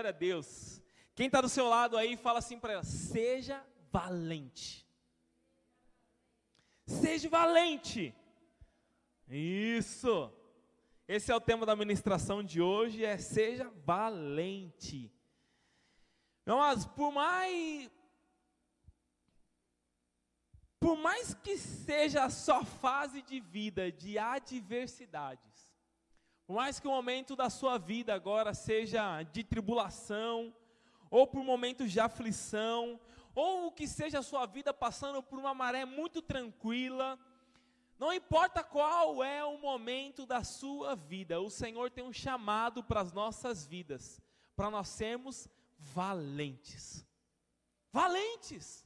glória a Deus. Quem está do seu lado aí, fala assim para ela: seja valente. Seja valente. Isso. Esse é o tema da ministração de hoje, é seja valente. Mas por mais por mais que seja a sua fase de vida de adversidades, por mais que o momento da sua vida agora seja de tribulação, ou por momentos de aflição, ou que seja a sua vida passando por uma maré muito tranquila, não importa qual é o momento da sua vida, o Senhor tem um chamado para as nossas vidas, para nós sermos valentes. Valentes!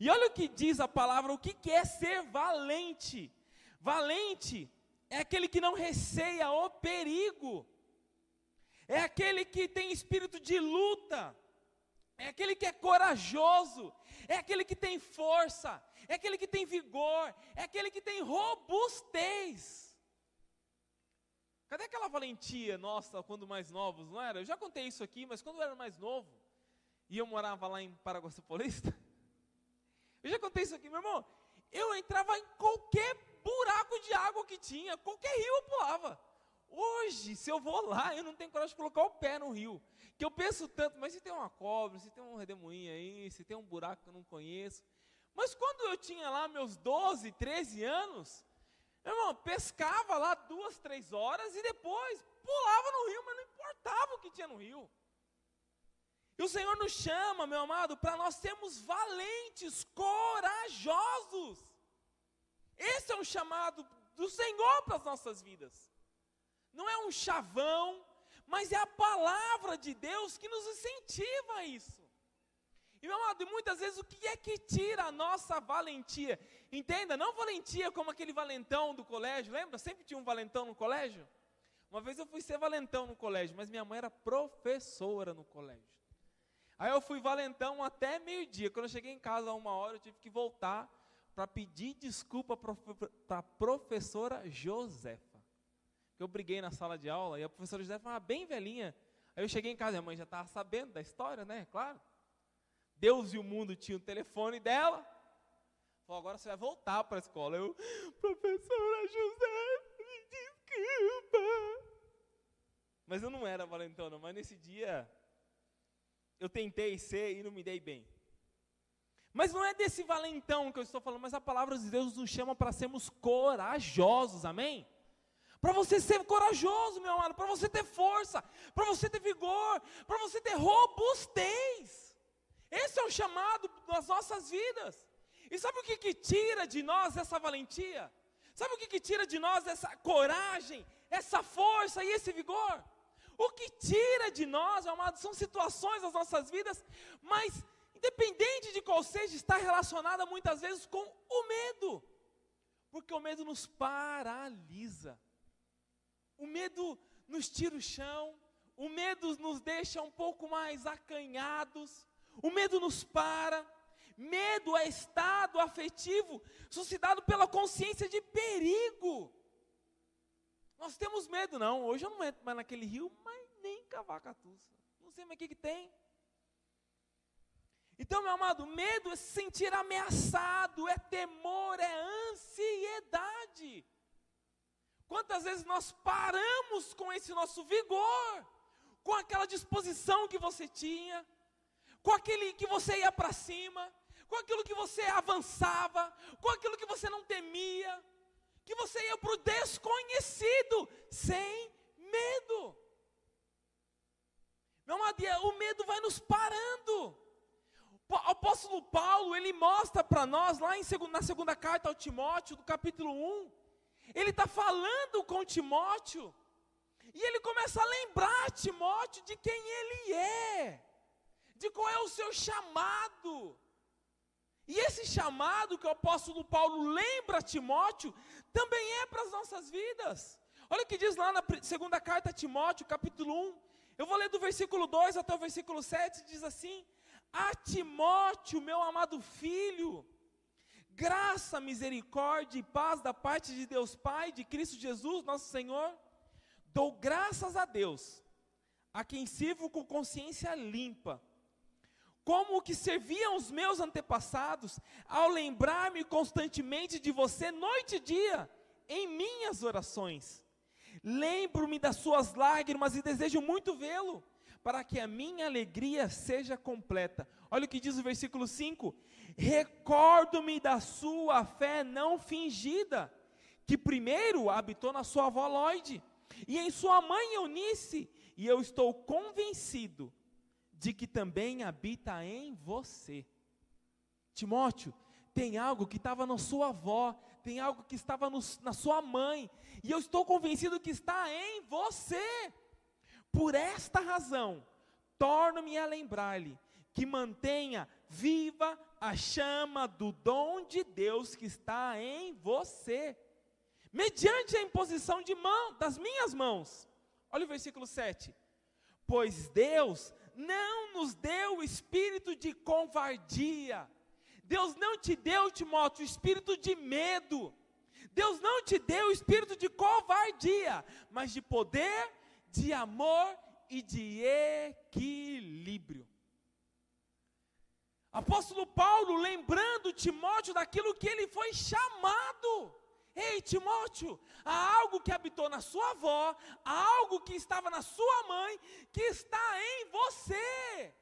E olha o que diz a palavra, o que é ser valente. Valente é aquele que não receia o perigo, é aquele que tem espírito de luta, é aquele que é corajoso, é aquele que tem força, é aquele que tem vigor, é aquele que tem robustez. Cadê aquela valentia nossa quando mais novos, não era? Eu já contei isso aqui, mas quando eu era mais novo, e eu morava lá em Paraguaçu Paulista, eu já contei isso aqui, meu irmão. Eu entrava em qualquer buraco de água que tinha, qualquer rio eu pulava. Hoje, se eu vou lá, eu não tenho coragem de colocar o pé no rio. Que eu penso tanto, mas se tem uma cobra, se tem um redemoinho aí, se tem um buraco que eu não conheço. Mas quando eu tinha lá meus 12, 13 anos, meu irmão, pescava lá duas, três horas e depois pulava no rio, mas não importava o que tinha no rio. E o Senhor nos chama, meu amado, para nós sermos valentes, corajosos. Esse é um chamado do Senhor para as nossas vidas. Não é um chavão, mas é a palavra de Deus que nos incentiva a isso. E meu amado, muitas vezes o que é que tira a nossa valentia? Entenda, não valentia como aquele valentão do colégio, lembra? Sempre tinha um valentão no colégio. Uma vez eu fui ser valentão no colégio, mas minha mãe era professora no colégio. Aí eu fui valentão até meio-dia. Quando eu cheguei em casa, a uma hora, eu tive que voltar para pedir desculpa para a professora Josefa. Eu briguei na sala de aula e a professora Josefa era bem velhinha. Aí eu cheguei em casa, a mãe já estava sabendo da história, né? Claro. Deus e o mundo tinham o telefone dela. Falou, agora você vai voltar para a escola. Eu, professora Josefa, me desculpa. Mas eu não era valentona, mas nesse dia eu tentei ser e não me dei bem. Mas não é desse valentão que eu estou falando, mas a palavra de Deus nos chama para sermos corajosos, amém? Para você ser corajoso, meu amado, para você ter força, para você ter vigor, para você ter robustez. Esse é o chamado das nossas vidas. E sabe o que, que tira de nós essa valentia? Sabe o que, que tira de nós essa coragem, essa força e esse vigor? O que tira de nós, amados, são situações das nossas vidas, mas independente de qual seja, está relacionada muitas vezes com o medo. Porque o medo nos paralisa. O medo nos tira o chão, o medo nos deixa um pouco mais acanhados, o medo nos para. Medo é estado afetivo suscitado pela consciência de perigo. Nós temos medo, não. Hoje eu não entro mais naquele rio, mas nem cavacatuça. Não sei mais o que, que tem. Então, meu amado, medo é se sentir ameaçado, é temor, é ansiedade. Quantas vezes nós paramos com esse nosso vigor, com aquela disposição que você tinha, com aquele que você ia para cima, com aquilo que você avançava, com aquilo que você não temia, que você ia para o desconhecido sem medo. Meu amado, o medo vai nos parando. O apóstolo Paulo, ele mostra para nós, lá em, na segunda carta ao Timóteo, do capítulo 1, ele está falando com Timóteo, e ele começa a lembrar Timóteo de quem ele é, de qual é o seu chamado. E esse chamado que o apóstolo Paulo lembra Timóteo, também é para as nossas vidas. Olha o que diz lá na segunda carta a Timóteo, capítulo 1. Eu vou ler do versículo 2 até o versículo 7, diz assim: A Timóteo, meu amado filho, graça, misericórdia e paz da parte de Deus Pai, de Cristo Jesus, nosso Senhor, dou graças a Deus, a quem sirvo com consciência limpa, como o que serviam os meus antepassados, ao lembrar-me constantemente de você, noite e dia, em minhas orações. Lembro-me das suas lágrimas e desejo muito vê-lo, para que a minha alegria seja completa. Olha o que diz o versículo 5: Recordo-me da sua fé não fingida, que primeiro habitou na sua avó Lloyd e em sua mãe Eunice, e eu estou convencido de que também habita em você. Timóteo, tem algo que estava na sua avó, tem algo que estava no, na sua mãe, e eu estou convencido que está em você. Por esta razão, torno-me a lembrar-lhe que mantenha viva a chama do dom de Deus que está em você, mediante a imposição de mão das minhas mãos. Olha o versículo 7. Pois Deus não nos deu espírito de covardia. Deus não te deu, Timóteo, espírito de medo. Deus não te deu espírito de covardia, mas de poder, de amor e de equilíbrio. Apóstolo Paulo lembrando Timóteo daquilo que ele foi chamado. Ei, Timóteo, há algo que habitou na sua avó, há algo que estava na sua mãe, que está em você.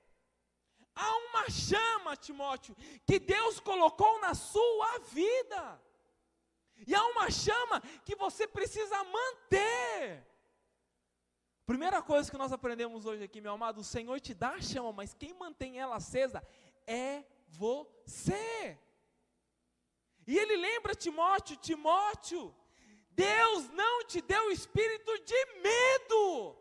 Há uma chama, Timóteo, que Deus colocou na sua vida. E há uma chama que você precisa manter. Primeira coisa que nós aprendemos hoje aqui, meu amado, o Senhor te dá a chama, mas quem mantém ela acesa é você. E ele lembra Timóteo: Timóteo, Deus não te deu espírito de medo,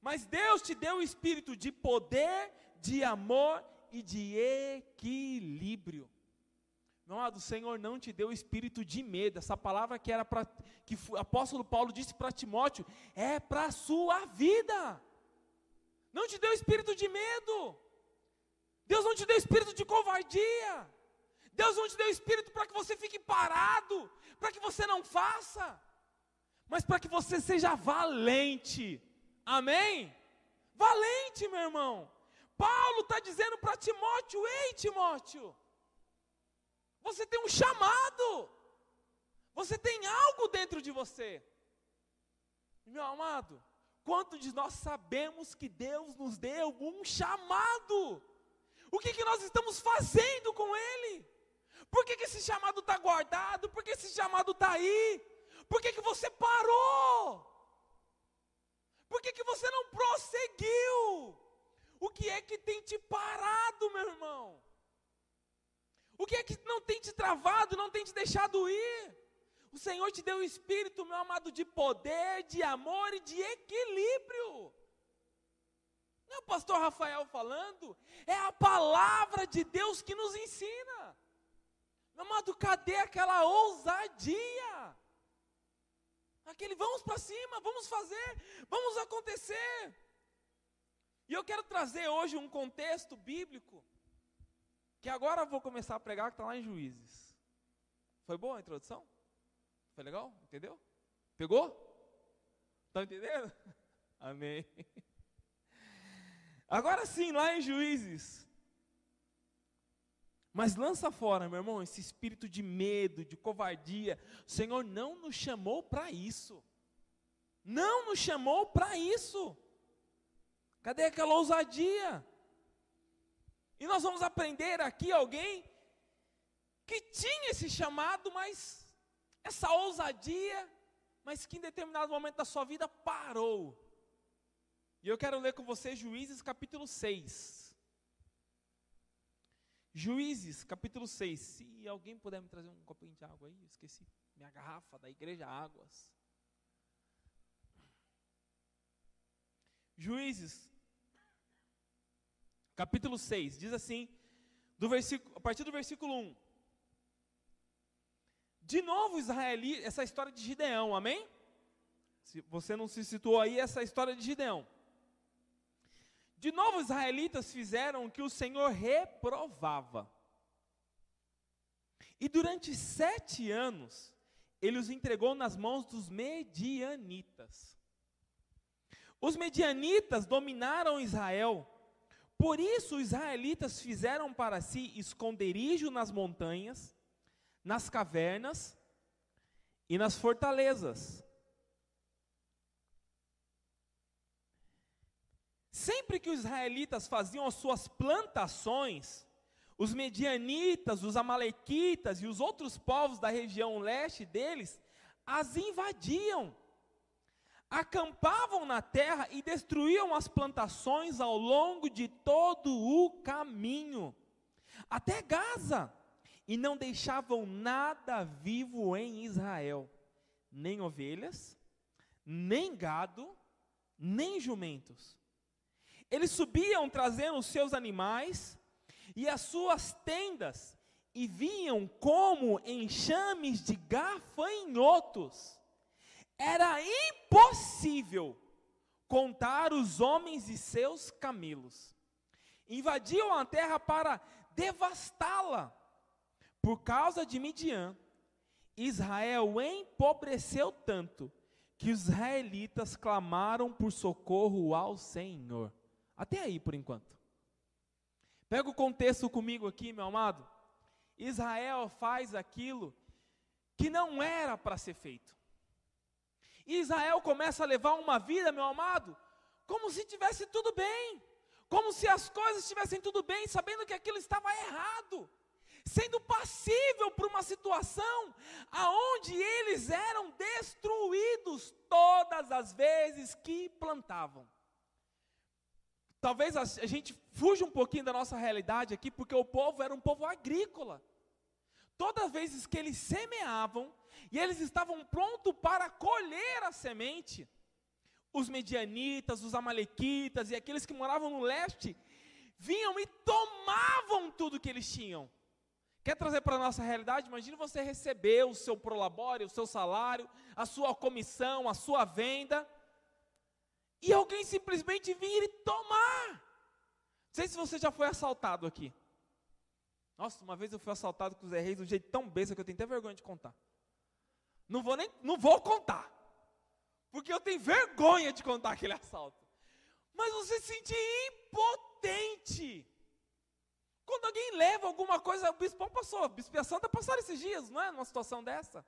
mas Deus te deu espírito de poder, de amor e de equilíbrio. Meu amado, o Senhor não te deu espírito de medo. Essa palavra que era para que o apóstolo Paulo disse para Timóteo é para a sua vida. Não te deu espírito de medo. Deus não te deu espírito de covardia. Deus não te deu espírito para que você fique parado, para que você não faça, mas para que você seja valente. Amém? Valente, meu irmão. Paulo está dizendo para Timóteo: Ei, Timóteo, você tem um chamado, você tem algo dentro de você. Meu amado, quanto de nós sabemos que Deus nos deu um chamado? O que, que nós estamos fazendo com Ele? Por que, que esse chamado está guardado? Por que esse chamado está aí? Por que, que você parou? Por que, que você não prosseguiu? O que é que tem te parado, meu irmão? O que é que não tem te travado, não tem te deixado ir? O Senhor te deu o espírito, meu amado, de poder, de amor e de equilíbrio. Não é o pastor Rafael falando, é a palavra de Deus que nos ensina. Meu amado, cadê aquela ousadia? Aquele vamos para cima, vamos fazer, vamos acontecer. E eu quero trazer hoje um contexto bíblico, que agora eu vou começar a pregar, que está lá em Juízes. Foi boa a introdução? Foi legal? Entendeu? Pegou? Estão tá entendendo? Amém. Agora sim, lá em Juízes, mas lança fora, meu irmão, esse espírito de medo, de covardia. O Senhor não nos chamou para isso. Não nos chamou para isso. Cadê aquela ousadia? E nós vamos aprender aqui alguém que tinha esse chamado, mas essa ousadia, mas que em determinado momento da sua vida parou. E eu quero ler com você Juízes capítulo 6. Juízes, capítulo 6. Se alguém puder me trazer um copinho de água aí, eu esqueci minha garrafa da igreja Águas. Juízes, capítulo 6, diz assim, do versículo, a partir do versículo 1. De novo, Israeli, essa história de Gideão, amém? Se você não se situou aí, essa história de Gideão. De novo, os israelitas fizeram o que o Senhor reprovava. E durante sete anos, ele os entregou nas mãos dos medianitas. Os medianitas dominaram Israel. Por isso, os israelitas fizeram para si esconderijo nas montanhas, nas cavernas e nas fortalezas. Sempre que os israelitas faziam as suas plantações, os medianitas, os amalequitas e os outros povos da região leste deles as invadiam, acampavam na terra e destruíam as plantações ao longo de todo o caminho, até Gaza, e não deixavam nada vivo em Israel, nem ovelhas, nem gado, nem jumentos. Eles subiam trazendo os seus animais e as suas tendas, e vinham como enxames de gafanhotos. Era impossível contar os homens e seus camelos. Invadiam a terra para devastá-la. Por causa de Midian, Israel empobreceu tanto que os israelitas clamaram por socorro ao Senhor. Até aí por enquanto. Pega o contexto comigo aqui, meu amado. Israel faz aquilo que não era para ser feito. Israel começa a levar uma vida, meu amado, como se tivesse tudo bem, como se as coisas estivessem tudo bem, sabendo que aquilo estava errado, sendo passível por uma situação aonde eles eram destruídos todas as vezes que plantavam. Talvez a gente fuja um pouquinho da nossa realidade aqui, porque o povo era um povo agrícola. Todas as vezes que eles semeavam, e eles estavam prontos para colher a semente, os medianitas, os amalequitas e aqueles que moravam no leste, vinham e tomavam tudo que eles tinham. Quer trazer para a nossa realidade? Imagine você receber o seu prolabore, o seu salário, a sua comissão, a sua venda, e alguém simplesmente vir e tomar. Não sei se você já foi assaltado aqui. Nossa, uma vez eu fui assaltado com os Reis de um jeito tão besta que eu tenho até vergonha de contar. Não vou nem, não vou contar. Porque eu tenho vergonha de contar aquele assalto. Mas você se sente impotente. Quando alguém leva alguma coisa, o bispão passou, a bispo Santa passaram esses dias, não é? Numa situação dessa.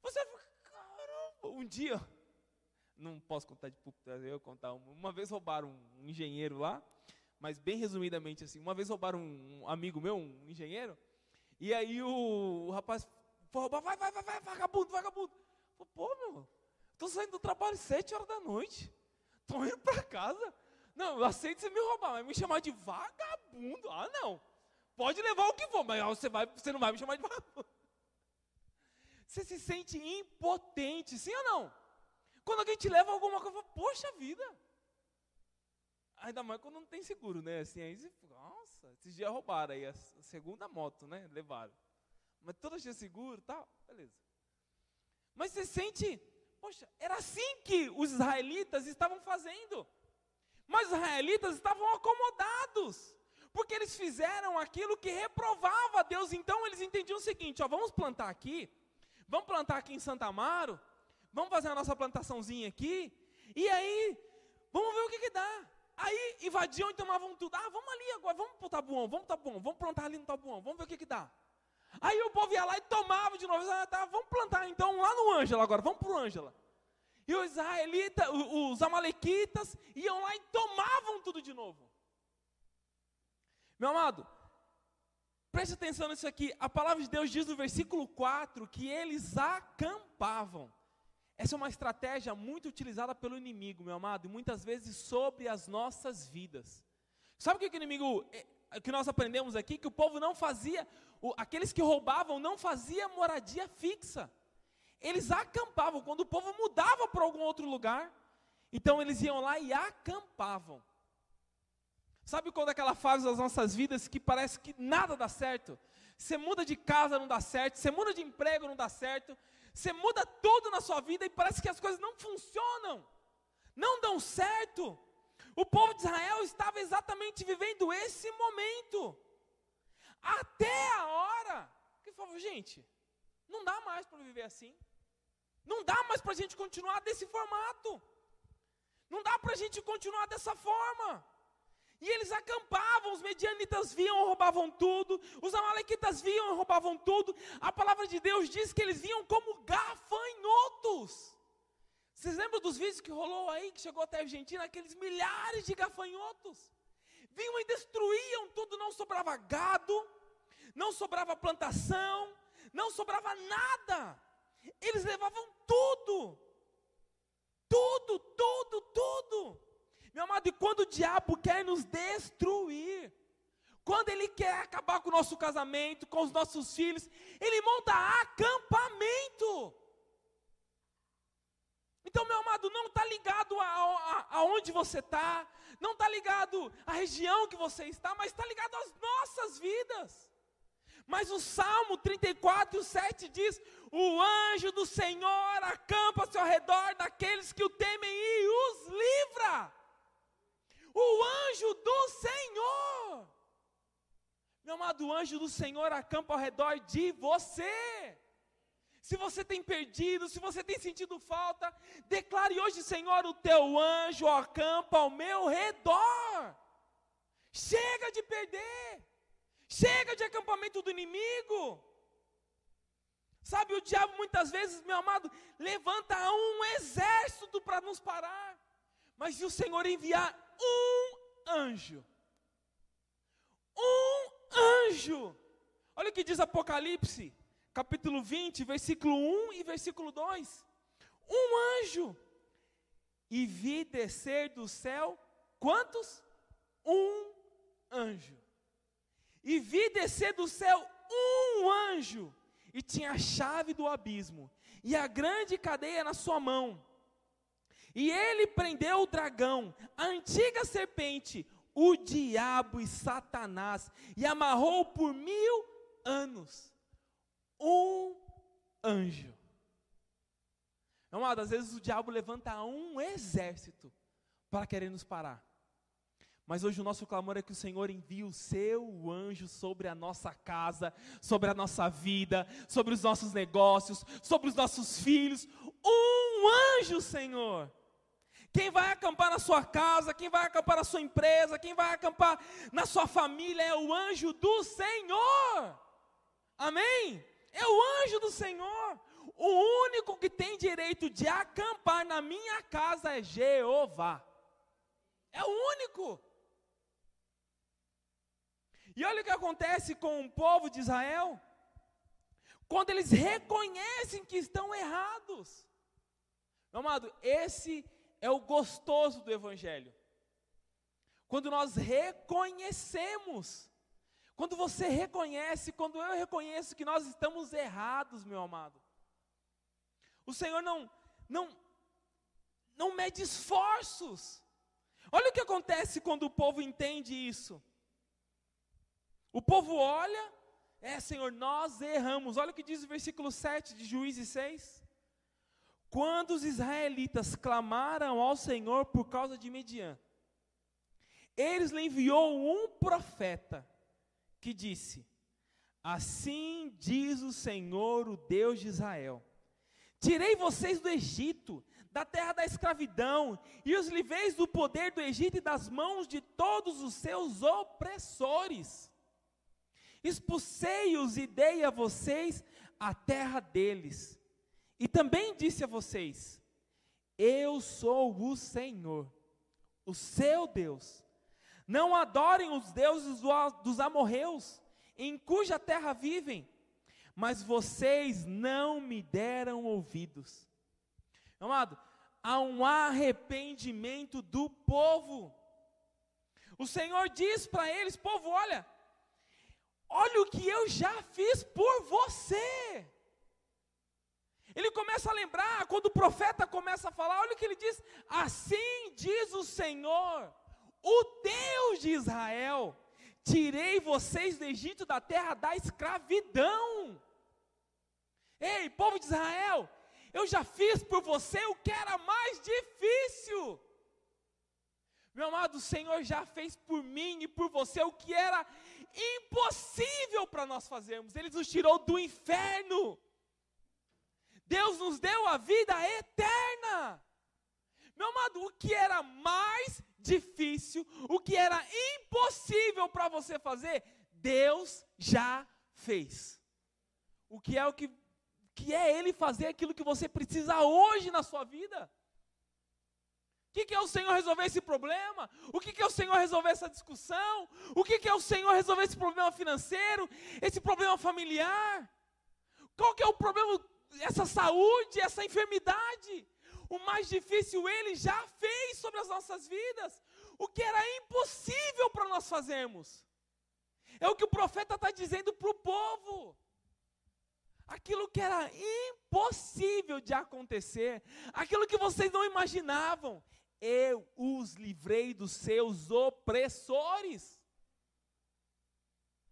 Você fica, caramba, um dia, não posso contar de público, eu contar. Uma, uma vez roubaram um engenheiro lá, mas bem resumidamente assim, uma vez roubaram um amigo meu, um engenheiro, e aí o, o rapaz vai, vai, vai, vai, vagabundo, vagabundo. Falei, pô, meu, tô saindo do trabalho sete horas da noite, tô indo para casa. Não, eu aceito você me roubar, mas me chamar de vagabundo, ah não. Pode levar o que for, mas você, vai, você não vai me chamar de vagabundo. Você se sente impotente, sim ou não? Quando alguém te leva alguma coisa, poxa vida. Ainda mais quando não tem seguro, né? Assim, aí você, nossa, esses dias roubaram aí a segunda moto, né? Levaram. Mas todo dia seguro tal, beleza. Mas você sente, poxa, era assim que os israelitas estavam fazendo. Mas os israelitas estavam acomodados. Porque eles fizeram aquilo que reprovava Deus. Então eles entendiam o seguinte: ó, vamos plantar aqui, vamos plantar aqui em Santa Amaro, vamos fazer a nossa plantaçãozinha aqui, e aí, vamos ver o que, que dá. Aí invadiam e tomavam tudo. Ah, vamos ali agora, vamos para o Tabuão, vamos para Tabuão, vamos plantar ali no Tabuão, vamos ver o que, que dá. Aí o povo ia lá e tomava de novo. Ah, tá, vamos plantar então lá no Ângela agora, vamos para o Ângela. E os israelitas, os amalequitas, iam lá e tomavam tudo de novo. Meu amado, preste atenção nisso aqui. A palavra de Deus diz no versículo 4 que eles acampavam. Essa é uma estratégia muito utilizada pelo inimigo, meu amado, e muitas vezes sobre as nossas vidas. Sabe o que o inimigo, é, que nós aprendemos aqui? Que o povo não fazia, aqueles que roubavam não fazia moradia fixa. Eles acampavam, quando o povo mudava para algum outro lugar, então eles iam lá e acampavam. Sabe quando aquela fase das nossas vidas que parece que nada dá certo? Você muda de casa, não dá certo, você muda de emprego, não dá certo, você muda tudo na sua vida e parece que as coisas não funcionam, não dão certo. O povo de Israel estava exatamente vivendo esse momento, até a hora que falou, gente, não dá mais para viver assim, não dá mais para a gente continuar desse formato, Não dá para a gente continuar dessa forma. E eles acampavam, os medianitas viam, roubavam tudo, os amalequitas viam e roubavam tudo. A palavra de Deus diz que eles vinham como gafanhotos. Vocês lembram dos vídeos que rolou aí, que chegou até a Argentina, aqueles milhares de gafanhotos? Vinham e destruíam tudo, não sobrava gado, não sobrava plantação, não sobrava nada. Eles levavam tudo. Tudo, tudo, tudo. Meu amado, e quando o diabo quer nos destruir, quando ele quer acabar com o nosso casamento, com os nossos filhos, ele monta acampamento. Então, meu amado, não está ligado aonde você está, não está ligado à região que você está, mas está ligado às nossas vidas. Mas o Salmo 34, 7 diz: O anjo do Senhor acampa-se ao redor daqueles que o temem e os livra. O anjo do Senhor. Meu amado, o anjo do Senhor acampa ao redor de você. Se você tem perdido, se você tem sentido falta, declare hoje, Senhor, o teu anjo acampa ao meu redor. Chega de perder. Chega de acampamento do inimigo. Sabe, o diabo muitas vezes, meu amado, levanta um exército para nos parar. Mas se o Senhor enviar um anjo, um anjo, olha o que diz Apocalipse, capítulo 20, versículo 1 e versículo 2: um anjo, e vi descer do céu, quantos? Um anjo e vi descer do céu um anjo, e tinha a chave do abismo, e a grande cadeia na sua mão. E ele prendeu o dragão, a antiga serpente, o diabo e Satanás, e amarrou por mil anos. Um anjo. Amado, às vezes o diabo levanta um exército para querer nos parar. Mas hoje o nosso clamor é que o Senhor envie o seu anjo sobre a nossa casa, sobre a nossa vida, sobre os nossos negócios, sobre os nossos filhos. Um anjo, Senhor. Quem vai acampar na sua casa, quem vai acampar na sua empresa, quem vai acampar na sua família é o anjo do Senhor. Amém? É o anjo do Senhor. O único que tem direito de acampar na minha casa é Jeová. É o único. E olha o que acontece com o povo de Israel. Quando eles reconhecem que estão errados. Meu amado, esse é o gostoso do Evangelho. Quando nós reconhecemos, quando você reconhece, quando eu reconheço que nós estamos errados, meu amado. O Senhor não, não, não mede esforços. Olha o que acontece quando o povo entende isso. O povo olha, é Senhor, nós erramos. Olha o que diz o versículo 7 de Juízes 6. Quando os israelitas clamaram ao Senhor por causa de Median, eles lhe enviou um profeta que disse: Assim diz o Senhor, o Deus de Israel: Tirei vocês do Egito, da terra da escravidão, e os livrei do poder do Egito e das mãos de todos os seus opressores expulsei-os e dei a vocês a terra deles. E também disse a vocês: Eu sou o Senhor, o seu Deus. Não adorem os deuses dos amorreus, em cuja terra vivem, mas vocês não me deram ouvidos. Amado, há um arrependimento do povo. O Senhor diz para eles: povo, olha, Olha o que eu já fiz por você. Ele começa a lembrar, quando o profeta começa a falar, olha o que ele diz: Assim diz o Senhor, o Deus de Israel: Tirei vocês do Egito da terra da escravidão. Ei, povo de Israel, eu já fiz por você o que era mais difícil. Meu amado, o Senhor já fez por mim e por você o que era impossível para nós fazermos. Ele nos tirou do inferno. Deus nos deu a vida eterna. Meu amado, o que era mais difícil, o que era impossível para você fazer, Deus já fez. O que é o que, que é Ele fazer aquilo que você precisa hoje na sua vida? O que, que, é o Senhor resolver esse problema? O que, que é o Senhor resolver essa discussão? O que, que é o Senhor resolver esse problema financeiro? Esse problema familiar? Qual que é o problema, essa saúde, essa enfermidade? O mais difícil Ele já fez sobre as nossas vidas. O que era impossível para nós fazermos. É o que o profeta está dizendo para o povo. Aquilo que era impossível de acontecer, aquilo que vocês não imaginavam, eu os livrei dos seus opressores.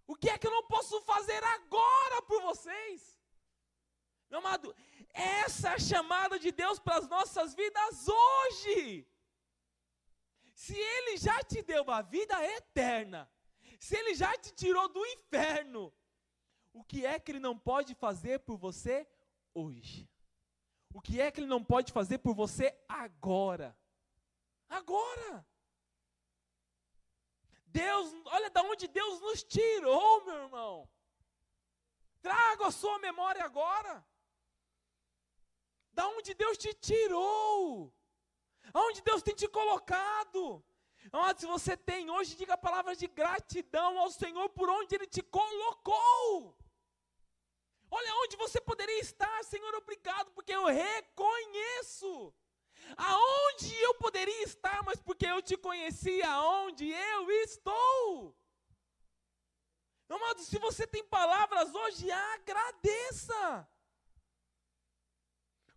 O que é que eu não posso fazer agora por vocês? Amado, essa é a chamada de Deus para as nossas vidas hoje. Se Ele já te deu uma vida eterna, se Ele já te tirou do inferno, o que é que Ele não pode fazer por você hoje? O que é que Ele não pode fazer por você agora? Agora. Deus, olha da onde Deus nos tirou, meu irmão. Traga a sua memória agora. Da onde Deus te tirou. Aonde Deus tem te colocado. Onde se você tem hoje, diga palavras de gratidão ao Senhor por onde Ele te colocou. Olha onde você poderia estar, Senhor, obrigado, porque eu reconheço aonde eu poderia estar, mas porque eu te conheci, aonde eu estou. Amado, se você tem palavras hoje, agradeça.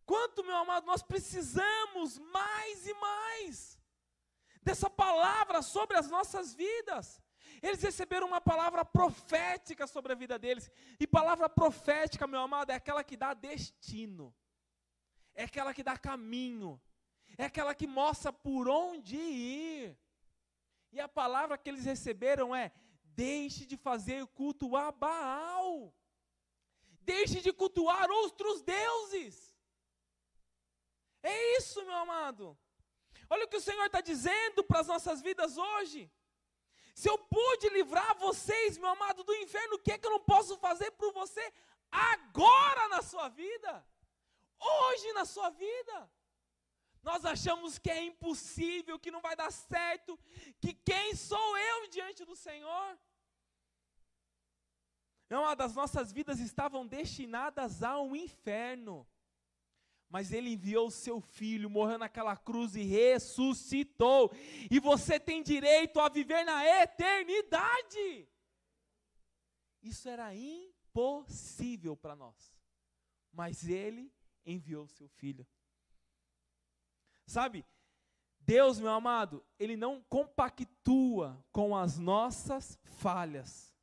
Quanto, meu amado, nós precisamos mais e mais dessa palavra sobre as nossas vidas. Eles receberam uma palavra profética sobre a vida deles. E palavra profética, meu amado, é aquela que dá destino. É aquela que dá caminho é aquela que mostra por onde ir. E a palavra que eles receberam é: deixe de fazer culto a Baal, deixe de cultuar outros deuses. É isso, meu amado. Olha o que o Senhor está dizendo para as nossas vidas hoje. Se eu pude livrar vocês, meu amado, do inferno, o que é que eu não posso fazer por você agora na sua vida? Hoje na sua vida? Nós achamos que é impossível, que não vai dar certo, que quem sou eu diante do Senhor? Não, das nossas vidas estavam destinadas ao inferno. Mas ele enviou o seu filho, morreu naquela cruz e ressuscitou. E você tem direito a viver na eternidade. Isso era impossível para nós. Mas ele enviou o seu filho. Sabe, Deus, meu amado, Ele não compactua com as nossas falhas,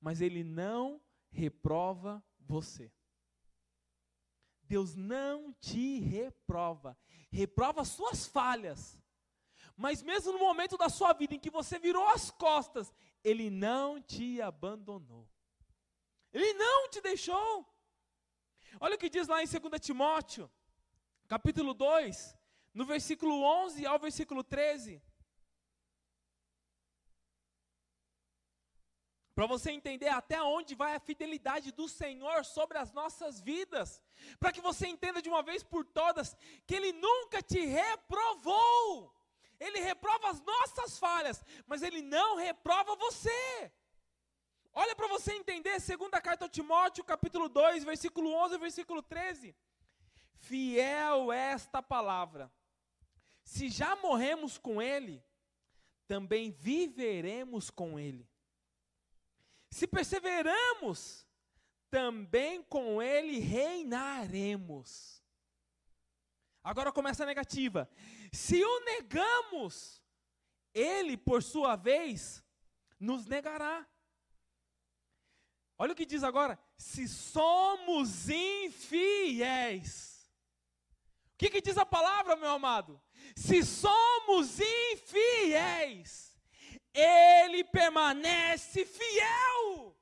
mas Ele não reprova você. Deus não te reprova, reprova as suas falhas. Mas mesmo no momento da sua vida em que você virou as costas, Ele não te abandonou. Ele não te deixou. Olha o que diz lá em 2 Timóteo, capítulo 2, no versículo 11 ao versículo 13. Para você entender até onde vai a fidelidade do Senhor sobre as nossas vidas. Para que você entenda de uma vez por todas que Ele nunca te reprovou. Ele reprova as nossas falhas, mas Ele não reprova você. Olha para você entender, segunda carta ao Timóteo, capítulo 2, versículo 11 e versículo 13. Fiel é esta palavra se já morremos com Ele, também viveremos com Ele. Se perseveramos, também com Ele reinaremos. Agora começa a negativa. Se o negamos, Ele, por sua vez, nos negará. Olha o que diz agora: se somos infiéis. O que, que diz a palavra, meu amado? se somos infiéis, Ele permanece fiel.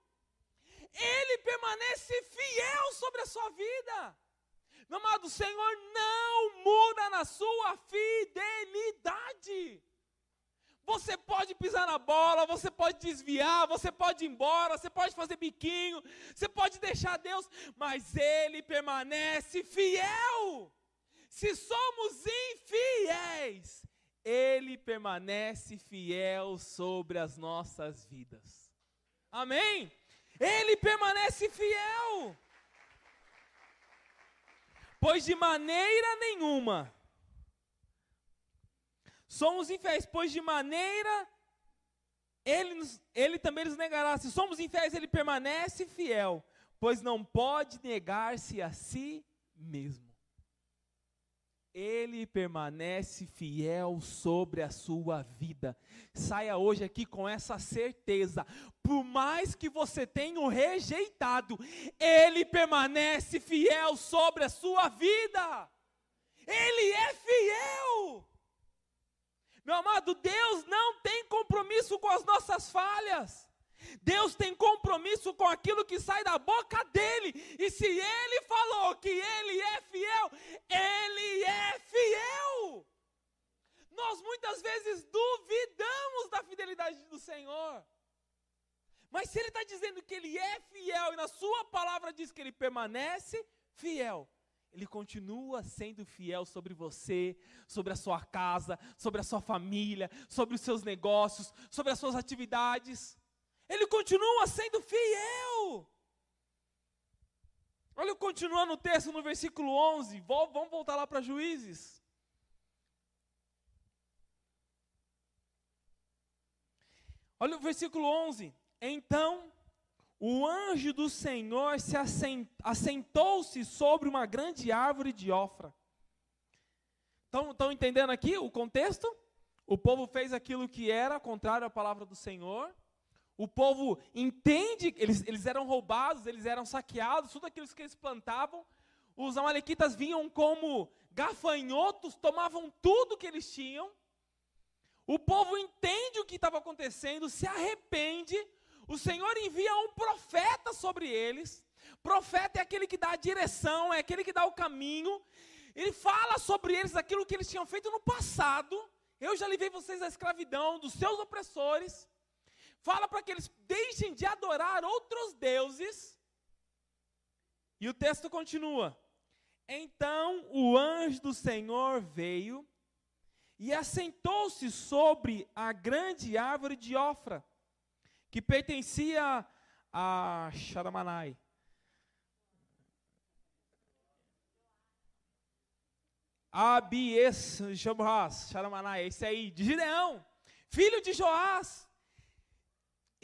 Ele permanece fiel sobre a sua vida. Meu amado, o Senhor não muda na sua fidelidade. Você pode pisar na bola, você pode desviar, você pode ir embora, você pode fazer biquinho, você pode deixar Deus, mas Ele permanece fiel. Se somos infiéis, Ele permanece fiel sobre as nossas vidas. Amém? Ele permanece fiel. Pois de maneira nenhuma somos infiéis, pois de maneira ele, ele também nos negará. Se somos infiéis, ele permanece fiel, pois não pode negar-se a si mesmo. Ele permanece fiel sobre a sua vida. Saia hoje aqui com essa certeza. Por mais que você tenha o rejeitado, Ele permanece fiel sobre a sua vida. Ele é fiel. Meu amado, Deus não tem compromisso com as nossas falhas. Deus tem compromisso com aquilo que sai da boca dele. E se ele falou que ele é fiel, ele é fiel. Nós muitas vezes duvidamos da fidelidade do Senhor. Mas se ele está dizendo que ele é fiel e na sua palavra diz que ele permanece fiel, ele continua sendo fiel sobre você, sobre a sua casa, sobre a sua família, sobre os seus negócios, sobre as suas atividades. Ele continua sendo fiel. Olha, continuando o texto no versículo 11. Vamos voltar lá para Juízes. Olha o versículo 11. Então o anjo do Senhor se assentou-se sobre uma grande árvore de Ofra. Estão entendendo aqui o contexto? O povo fez aquilo que era contrário à palavra do Senhor. O povo entende, eles, eles eram roubados, eles eram saqueados, tudo aquilo que eles plantavam. Os amalequitas vinham como gafanhotos, tomavam tudo que eles tinham. O povo entende o que estava acontecendo, se arrepende. O Senhor envia um profeta sobre eles. Profeta é aquele que dá a direção, é aquele que dá o caminho. Ele fala sobre eles aquilo que eles tinham feito no passado. Eu já livrei vocês da escravidão, dos seus opressores fala para que eles deixem de adorar outros deuses. E o texto continua: Então o anjo do Senhor veio e assentou-se sobre a grande árvore de Ofra, que pertencia a Sharamanai. Abies Joás, Sharamanai, esse aí, de Gideão, filho de Joás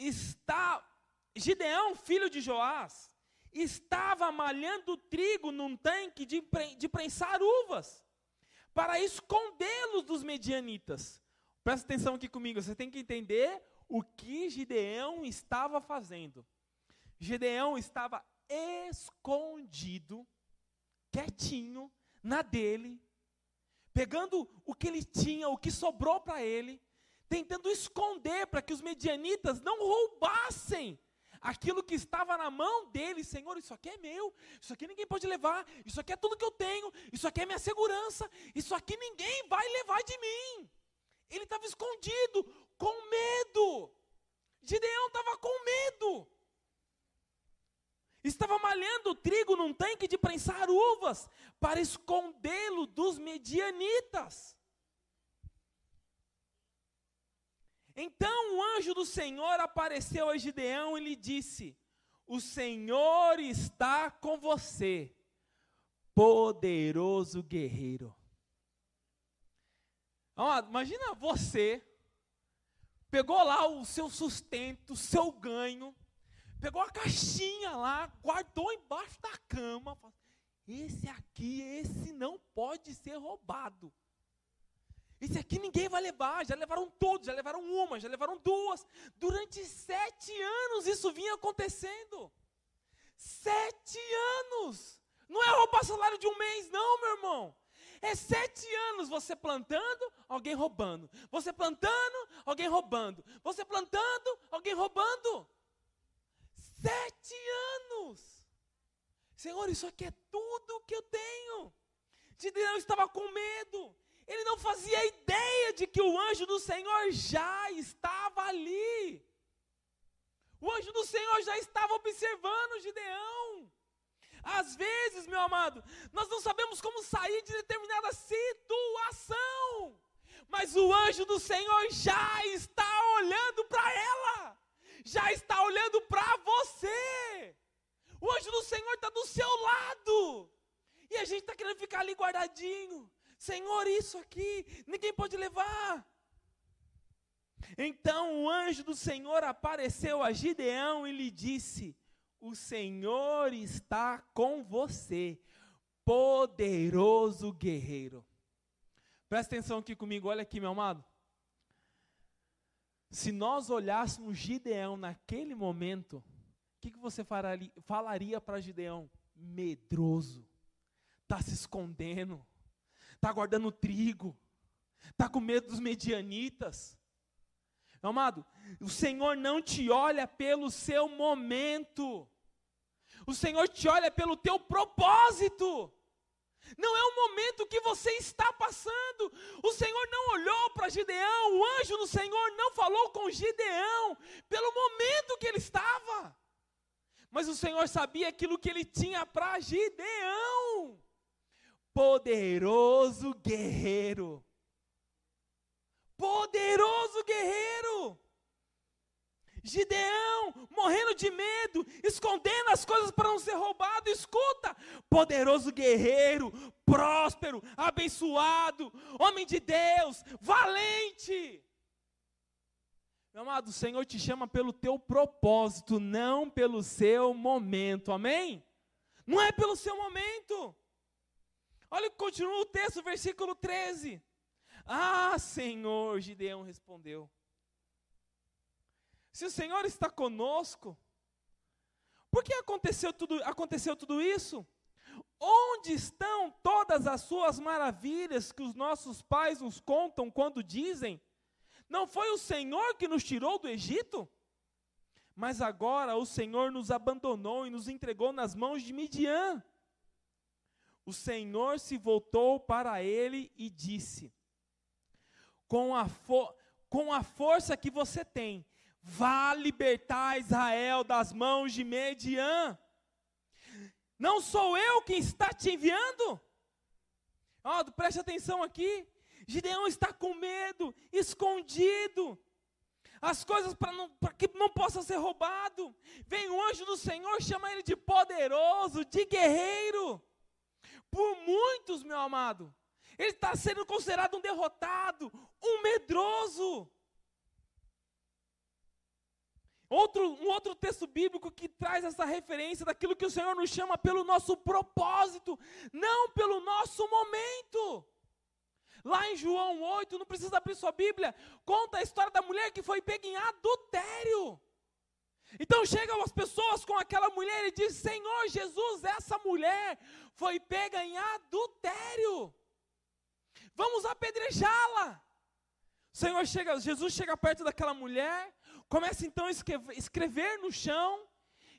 está Gideão, filho de Joás, estava malhando trigo num tanque de, de prensar uvas, para escondê-los dos medianitas. Presta atenção aqui comigo, você tem que entender o que Gideão estava fazendo. Gideão estava escondido, quietinho, na dele, pegando o que ele tinha, o que sobrou para ele, tentando esconder para que os medianitas não roubassem aquilo que estava na mão dele. Senhor, isso aqui é meu, isso aqui ninguém pode levar, isso aqui é tudo que eu tenho, isso aqui é minha segurança, isso aqui ninguém vai levar de mim. Ele estava escondido, com medo. Gideão estava com medo. Estava malhando trigo num tanque de prensar uvas para escondê-lo dos medianitas. Então o anjo do Senhor apareceu a Gideão e lhe disse: O Senhor está com você, poderoso guerreiro. imagina você, pegou lá o seu sustento, o seu ganho, pegou a caixinha lá, guardou embaixo da cama. Esse aqui, esse não pode ser roubado. Esse aqui ninguém vai levar, já levaram todos, já levaram uma, já levaram duas. Durante sete anos isso vinha acontecendo. Sete anos! Não é roubar salário de um mês, não, meu irmão. É sete anos você plantando, alguém roubando. Você plantando, alguém roubando. Você plantando, alguém roubando. Sete anos! Senhor, isso aqui é tudo que eu tenho. Gideão estava com medo. Ele não fazia ideia de que o anjo do Senhor já estava ali. O anjo do Senhor já estava observando Gideão. Às vezes, meu amado, nós não sabemos como sair de determinada situação, mas o anjo do Senhor já está olhando para ela, já está olhando para você. O anjo do Senhor está do seu lado, e a gente está querendo ficar ali guardadinho. Senhor, isso aqui, ninguém pode levar. Então o anjo do Senhor apareceu a Gideão e lhe disse: o Senhor está com você, poderoso guerreiro. Presta atenção aqui comigo, olha aqui, meu amado. Se nós olhássemos Gideão naquele momento, o que, que você falaria para Gideão? Medroso, está se escondendo, está guardando trigo, está com medo dos medianitas. Amado, o Senhor não te olha pelo seu momento. O Senhor te olha pelo teu propósito. Não é o momento que você está passando. O Senhor não olhou para Gideão, o anjo do Senhor não falou com Gideão pelo momento que ele estava. Mas o Senhor sabia aquilo que ele tinha para Gideão. Poderoso guerreiro. Poderoso guerreiro. Gideão, morrendo de medo, escondendo as coisas para não ser roubado. Escuta, poderoso guerreiro, próspero, abençoado, homem de Deus, valente. Meu amado, o Senhor te chama pelo teu propósito, não pelo seu momento, amém? Não é pelo seu momento. Olha que continua o texto, versículo 13. Ah, Senhor, Gideão respondeu. Se o Senhor está conosco, por que aconteceu tudo, aconteceu tudo isso? Onde estão todas as suas maravilhas que os nossos pais nos contam quando dizem: Não foi o Senhor que nos tirou do Egito? Mas agora o Senhor nos abandonou e nos entregou nas mãos de Midian. O Senhor se voltou para ele e disse: Com a, com a força que você tem, Vá libertar Israel das mãos de Median. Não sou eu quem está te enviando? Oh, preste atenção aqui. Gideão está com medo, escondido. As coisas para que não possa ser roubado. Vem o anjo do Senhor, chama ele de poderoso, de guerreiro. Por muitos, meu amado, ele está sendo considerado um derrotado, um medroso. Outro, um outro texto bíblico que traz essa referência daquilo que o Senhor nos chama pelo nosso propósito, não pelo nosso momento. Lá em João 8, não precisa abrir sua Bíblia, conta a história da mulher que foi pega em adultério. Então chegam as pessoas com aquela mulher e dizem: Senhor Jesus, essa mulher foi pega em adultério. Vamos apedrejá-la. Senhor chega, Jesus chega perto daquela mulher, Começa então a escrever no chão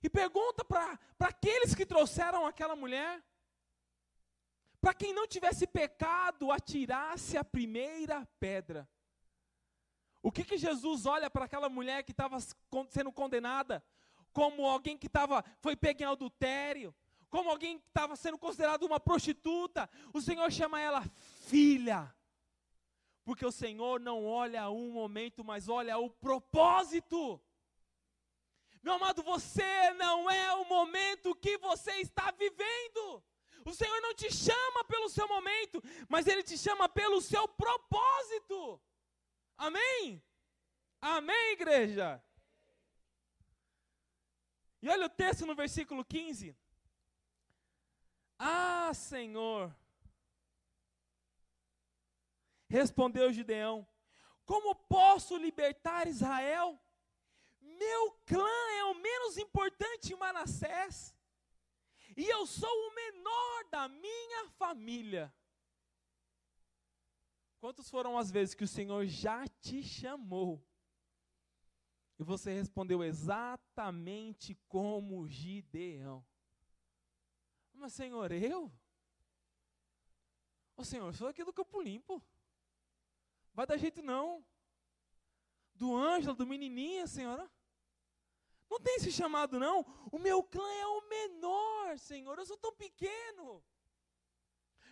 e pergunta para aqueles que trouxeram aquela mulher. Para quem não tivesse pecado, atirasse a primeira pedra. O que, que Jesus olha para aquela mulher que estava sendo condenada? Como alguém que tava, foi pego em adultério, como alguém que estava sendo considerado uma prostituta. O Senhor chama ela filha. Porque o Senhor não olha um momento, mas olha o propósito. Meu amado, você não é o momento que você está vivendo. O Senhor não te chama pelo seu momento, mas Ele te chama pelo seu propósito. Amém? Amém, igreja? E olha o texto no versículo 15. Ah, Senhor, Respondeu Gideão: Como posso libertar Israel? Meu clã é o menos importante em Manassés, e eu sou o menor da minha família. Quantas foram as vezes que o Senhor já te chamou? E você respondeu exatamente como Gideão. Mas, Senhor, eu? Ô Senhor, sou aqui do campo limpo. Vai dar jeito não. Do Ângelo, do menininha, Senhora. Não tem esse chamado não. O meu clã é o menor, Senhor. Eu sou tão pequeno.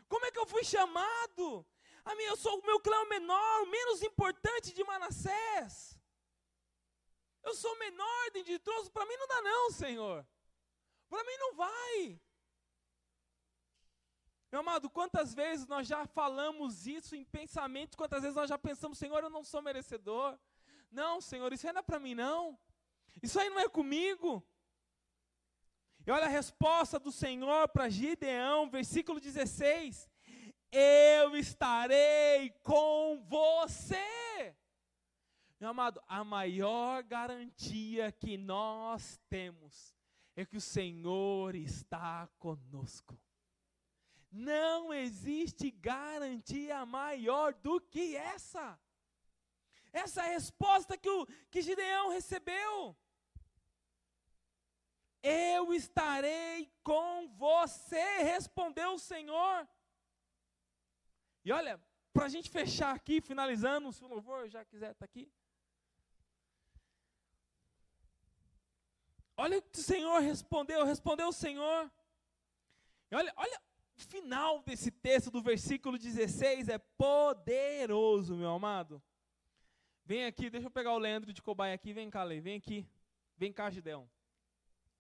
Como é que eu fui chamado? A mim, eu sou o meu clã é menor, o menos importante de Manassés. Eu sou menor de troço, para mim não dá não, Senhor. Para mim não vai. Meu amado, quantas vezes nós já falamos isso em pensamento, quantas vezes nós já pensamos, Senhor, eu não sou merecedor. Não, Senhor, isso aí não é para mim, não. Isso aí não é comigo. E olha a resposta do Senhor para Gideão, versículo 16: Eu estarei com você. Meu amado, a maior garantia que nós temos é que o Senhor está conosco. Não existe garantia maior do que essa. Essa é resposta que, o, que Gideão recebeu. Eu estarei com você, respondeu o Senhor. E olha, para a gente fechar aqui, finalizando, se o louvor já quiser estar tá aqui. Olha o que o Senhor respondeu, respondeu o Senhor. E olha, olha, o final desse texto, do versículo 16, é poderoso, meu amado. Vem aqui, deixa eu pegar o Leandro de cobaia aqui, vem cá, Lei, vem aqui. Vem cá, Gideão.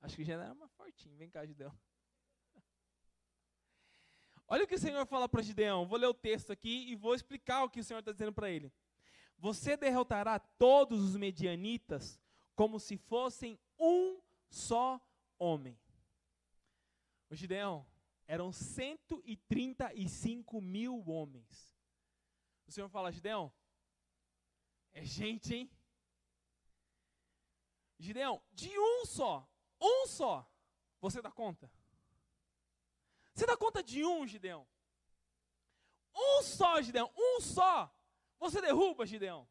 Acho que já era uma fortinho, vem cá, Gideão. Olha o que o Senhor fala para Gideão. Vou ler o texto aqui e vou explicar o que o Senhor está dizendo para ele. Você derrotará todos os medianitas como se fossem um só homem. O Gideão, eram 135 mil homens. O Senhor fala, Gideão, é gente, hein? Gideão, de um só, um só, você dá conta? Você dá conta de um, Gideão? Um só, Gideão, um só. Você derruba, Gideão.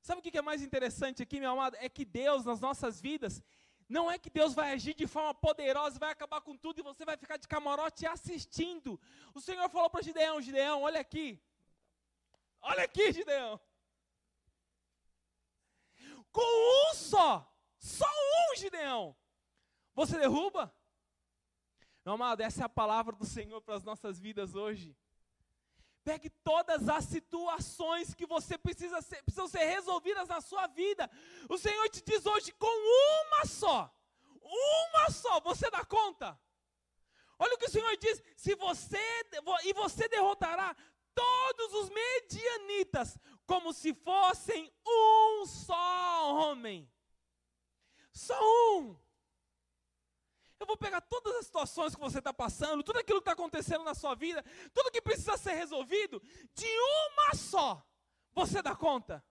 Sabe o que é mais interessante aqui, meu amado? É que Deus, nas nossas vidas, não é que Deus vai agir de forma poderosa, vai acabar com tudo e você vai ficar de camarote assistindo. O Senhor falou para Gideão: Gideão, olha aqui. Olha aqui, Gideão. Com um só, só um, Gideão, você derruba? Meu amado, essa é a palavra do Senhor para as nossas vidas hoje. Pegue todas as situações que você precisa ser, precisam ser resolvidas na sua vida. O Senhor te diz hoje com uma só. Uma só, você dá conta? Olha o que o Senhor diz: se você e você derrotará todos os medianitas como se fossem um só homem. Só um. Eu vou pegar todas as situações que você está passando, tudo aquilo que está acontecendo na sua vida, tudo que precisa ser resolvido, de uma só. Você dá conta?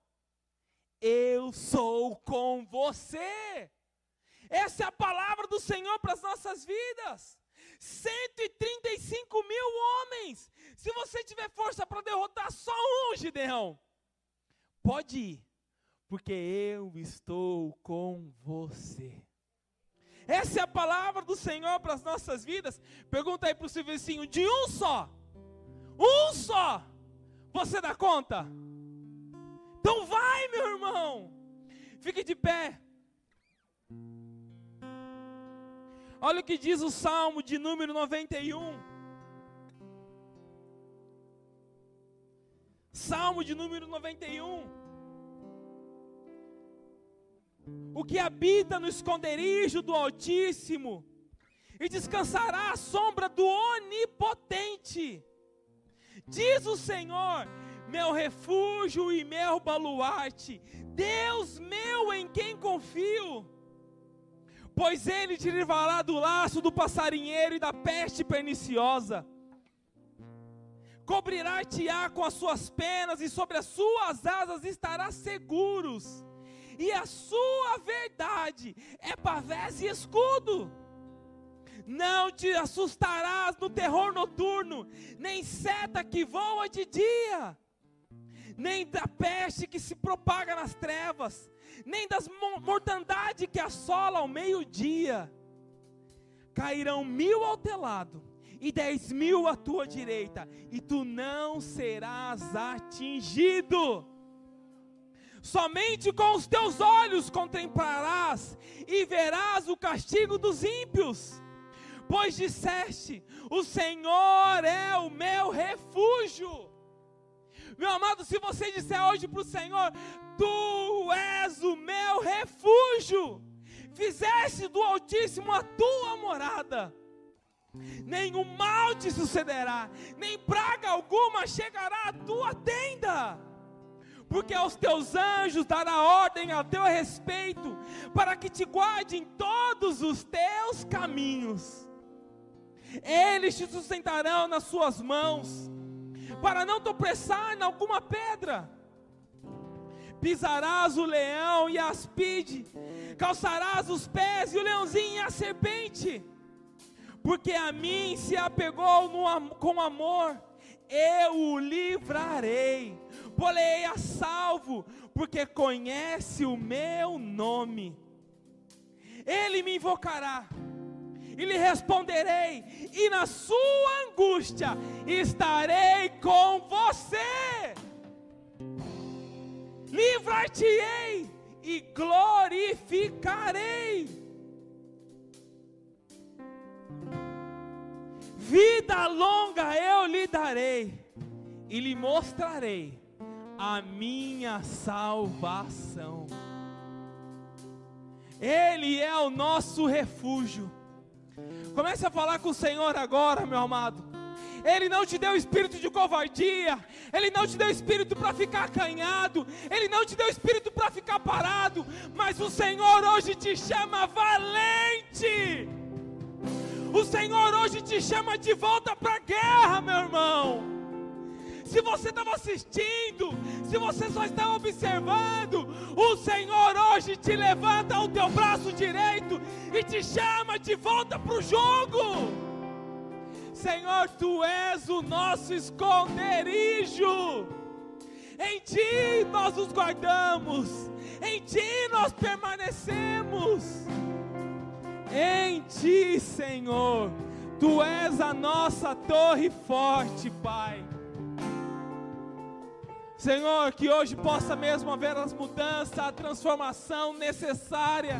Eu sou com você. Essa é a palavra do Senhor para as nossas vidas. 135 mil homens. Se você tiver força para derrotar só um, Gideão, pode ir, porque eu estou com você. Essa é a palavra do Senhor para as nossas vidas. Pergunta aí para o seu vizinho: de um só, um só, você dá conta? Então vai, meu irmão, fique de pé. Olha o que diz o Salmo de número 91. Salmo de número 91. O que habita no esconderijo do Altíssimo, e descansará à sombra do Onipotente. Diz o Senhor, meu refúgio e meu baluarte, Deus meu em quem confio. Pois ele te livrará do laço do passarinheiro e da peste perniciosa. Cobrirá-te-á com as suas penas e sobre as suas asas estarás seguros e a sua verdade é pavés e escudo. Não te assustarás no terror noturno, nem seta que voa de dia, nem da peste que se propaga nas trevas, nem das mortandade que assola ao meio-dia. cairão mil ao teu lado e dez mil à tua direita, e tu não serás atingido. Somente com os teus olhos contemplarás e verás o castigo dos ímpios. Pois disseste: O Senhor é o meu refúgio. Meu amado, se você disser hoje para o Senhor: Tu és o meu refúgio, fizeste do Altíssimo a tua morada nenhum mal te sucederá, nem praga alguma chegará à tua tenda, porque aos teus anjos dará ordem a teu respeito, para que te guardem todos os teus caminhos. Eles te sustentarão nas suas mãos, para não tropeçar em alguma pedra. Pisarás o leão e a aspide, calçarás os pés e o leãozinho e a serpente porque a mim se apegou no, com amor, eu o livrarei, polei a salvo, porque conhece o meu nome. Ele me invocará, e lhe responderei, e na sua angústia estarei com você. Livrar-te-ei e glorificarei Vida longa eu lhe darei, e lhe mostrarei a minha salvação. Ele é o nosso refúgio. Comece a falar com o Senhor agora, meu amado. Ele não te deu espírito de covardia, Ele não te deu espírito para ficar acanhado, Ele não te deu espírito para ficar parado, mas o Senhor hoje te chama valente. O Senhor hoje te chama de volta para a guerra, meu irmão. Se você estava assistindo, se você só está observando, o Senhor hoje te levanta o teu braço direito e te chama de volta para o jogo. Senhor, tu és o nosso esconderijo. Em ti nós nos guardamos, em ti nós permanecemos em ti, Senhor. Tu és a nossa torre forte, Pai. Senhor, que hoje possa mesmo haver as mudanças, a transformação necessária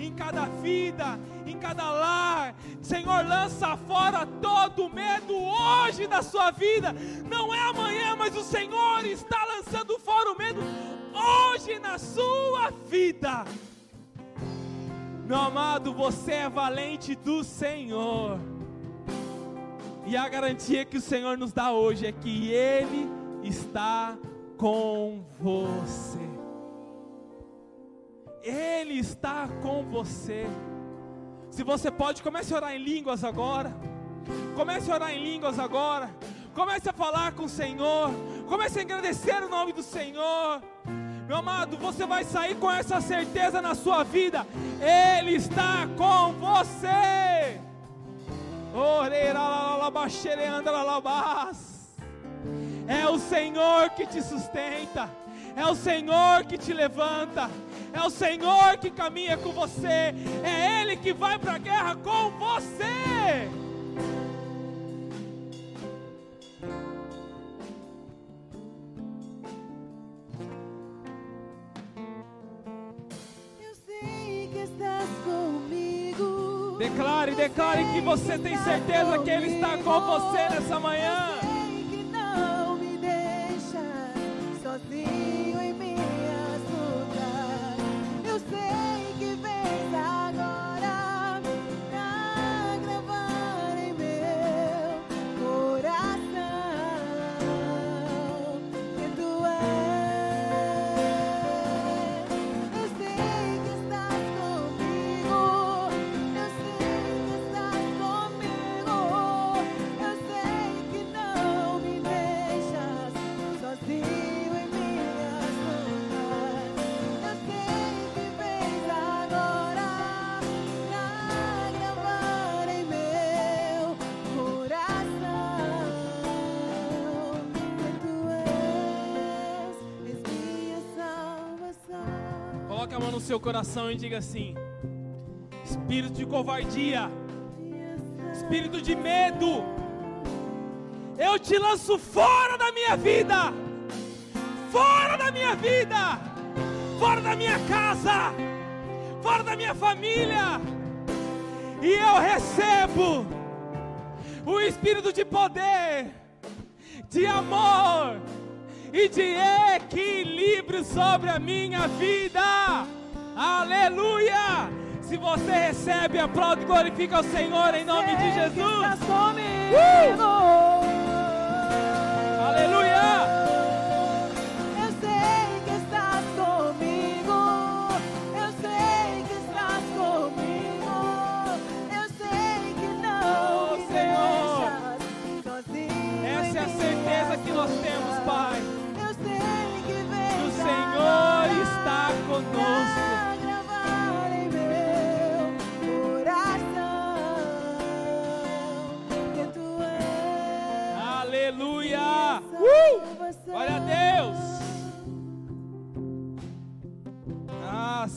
em cada vida, em cada lar. Senhor, lança fora todo medo hoje da sua vida. Não é amanhã, mas o Senhor está lançando fora o medo hoje na sua vida. Meu amado, você é valente do Senhor. E a garantia que o Senhor nos dá hoje é que Ele está com você. Ele está com você. Se você pode, comece a orar em línguas agora. Comece a orar em línguas agora. Comece a falar com o Senhor. Comece a agradecer o nome do Senhor. Meu amado, você vai sair com essa certeza na sua vida. Ele está com você. É o Senhor que te sustenta. É o Senhor que te levanta. É o Senhor que caminha com você. É Ele que vai para a guerra com você. Declare, declare que você tem certeza que Ele está com você nessa manhã. Seu coração e diga assim: Espírito de covardia, espírito de medo, eu te lanço fora da minha vida, fora da minha vida, fora da minha casa, fora da minha família, e eu recebo o espírito de poder, de amor e de equilíbrio sobre a minha vida. Aleluia! Se você recebe, aplaude e glorifica o Senhor em nome de Jesus.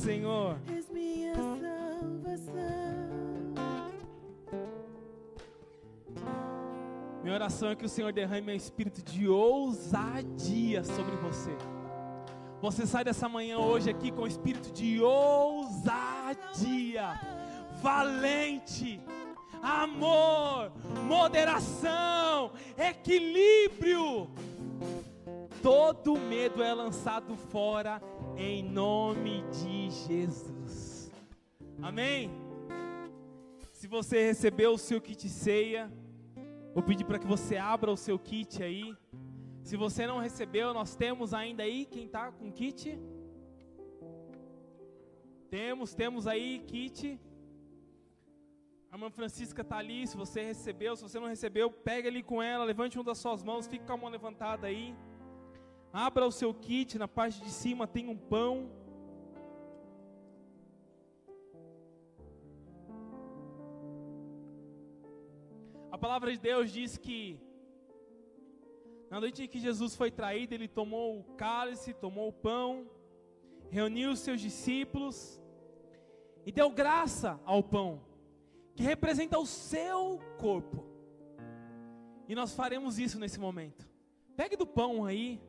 Senhor. És minha salvação. Minha oração é que o Senhor derrame um espírito de ousadia sobre você. Você sai dessa manhã hoje aqui com o espírito de ousadia, valente, amor, moderação, equilíbrio todo medo é lançado fora em nome de Jesus. Amém? Se você recebeu o seu kit ceia, vou pedir para que você abra o seu kit aí. Se você não recebeu, nós temos ainda aí quem está com kit? Temos, temos aí kit. A irmã Francisca está ali. Se você recebeu, se você não recebeu, pega ali com ela, levante uma das suas mãos, fica com a mão levantada aí. Abra o seu kit, na parte de cima tem um pão. A palavra de Deus diz que na noite em que Jesus foi traído, ele tomou o cálice, tomou o pão, reuniu os seus discípulos e deu graça ao pão, que representa o seu corpo. E nós faremos isso nesse momento. Pegue do pão aí.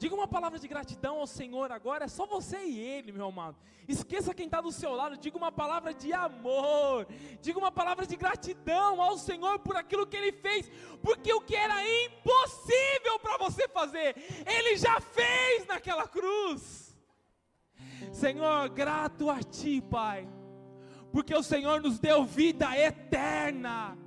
Diga uma palavra de gratidão ao Senhor agora, é só você e Ele, meu amado. Esqueça quem está do seu lado, diga uma palavra de amor, diga uma palavra de gratidão ao Senhor por aquilo que Ele fez, porque o que era impossível para você fazer, Ele já fez naquela cruz. Senhor, grato a Ti, Pai, porque o Senhor nos deu vida eterna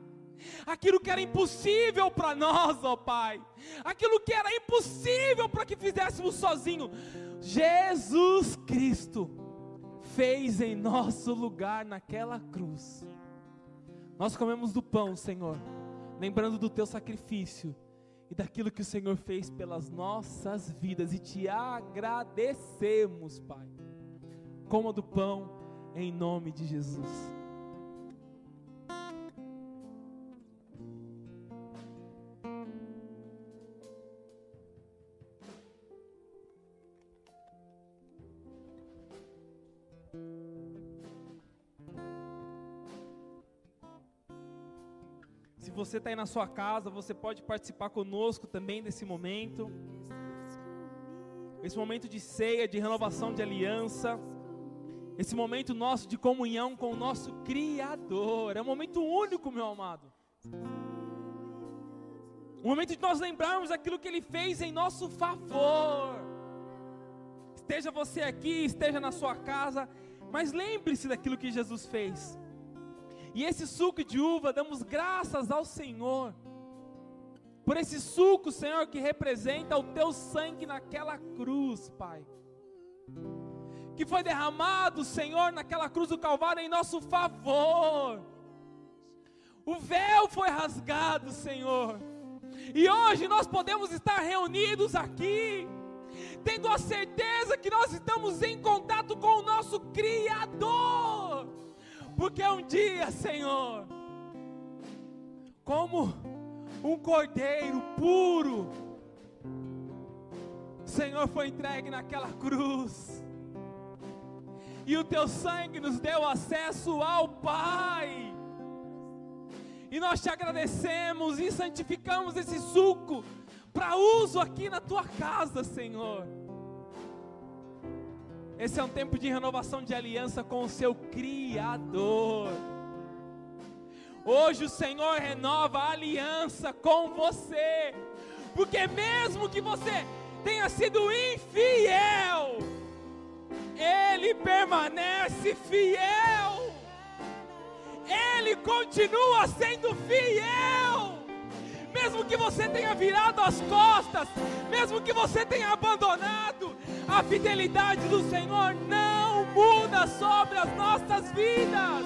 aquilo que era impossível para nós, ó Pai, aquilo que era impossível para que fizéssemos sozinho, Jesus Cristo fez em nosso lugar naquela cruz. Nós comemos do pão, Senhor, lembrando do teu sacrifício e daquilo que o Senhor fez pelas nossas vidas e te agradecemos, Pai. Coma do pão em nome de Jesus. Você está aí na sua casa, você pode participar conosco também desse momento. Esse momento de ceia, de renovação de aliança. Esse momento nosso de comunhão com o nosso Criador. É um momento único, meu amado. Um momento de nós lembrarmos aquilo que Ele fez em nosso favor. Esteja você aqui, esteja na sua casa, mas lembre-se daquilo que Jesus fez. E esse suco de uva, damos graças ao Senhor. Por esse suco, Senhor, que representa o teu sangue naquela cruz, Pai. Que foi derramado, Senhor, naquela cruz do Calvário em nosso favor. O véu foi rasgado, Senhor. E hoje nós podemos estar reunidos aqui, tendo a certeza que nós estamos em contato com o nosso Criador porque um dia, Senhor, como um cordeiro puro, Senhor foi entregue naquela cruz, e o teu sangue nos deu acesso ao Pai. E nós te agradecemos e santificamos esse suco para uso aqui na tua casa, Senhor. Esse é um tempo de renovação de aliança com o seu Criador. Hoje o Senhor renova a aliança com você, porque mesmo que você tenha sido infiel, Ele permanece fiel, Ele continua sendo fiel. Mesmo que você tenha virado as costas, mesmo que você tenha abandonado, a fidelidade do Senhor não muda sobre as nossas vidas.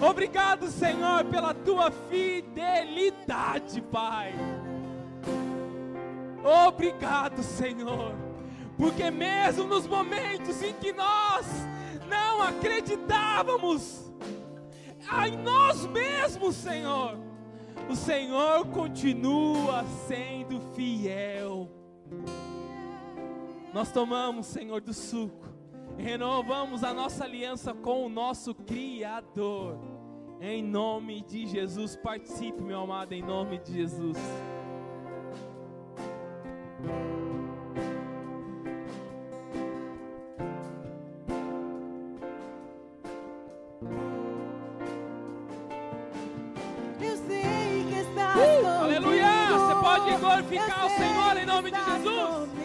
Obrigado, Senhor, pela tua fidelidade, Pai. Obrigado, Senhor, porque mesmo nos momentos em que nós não acreditávamos em nós mesmos, Senhor, o Senhor continua sendo fiel. Nós tomamos, Senhor, do suco renovamos a nossa aliança com o nosso Criador. Em nome de Jesus, participe, meu amado, em nome de Jesus. Uh, comigo. aleluia! Você pode glorificar o Senhor em nome de Jesus.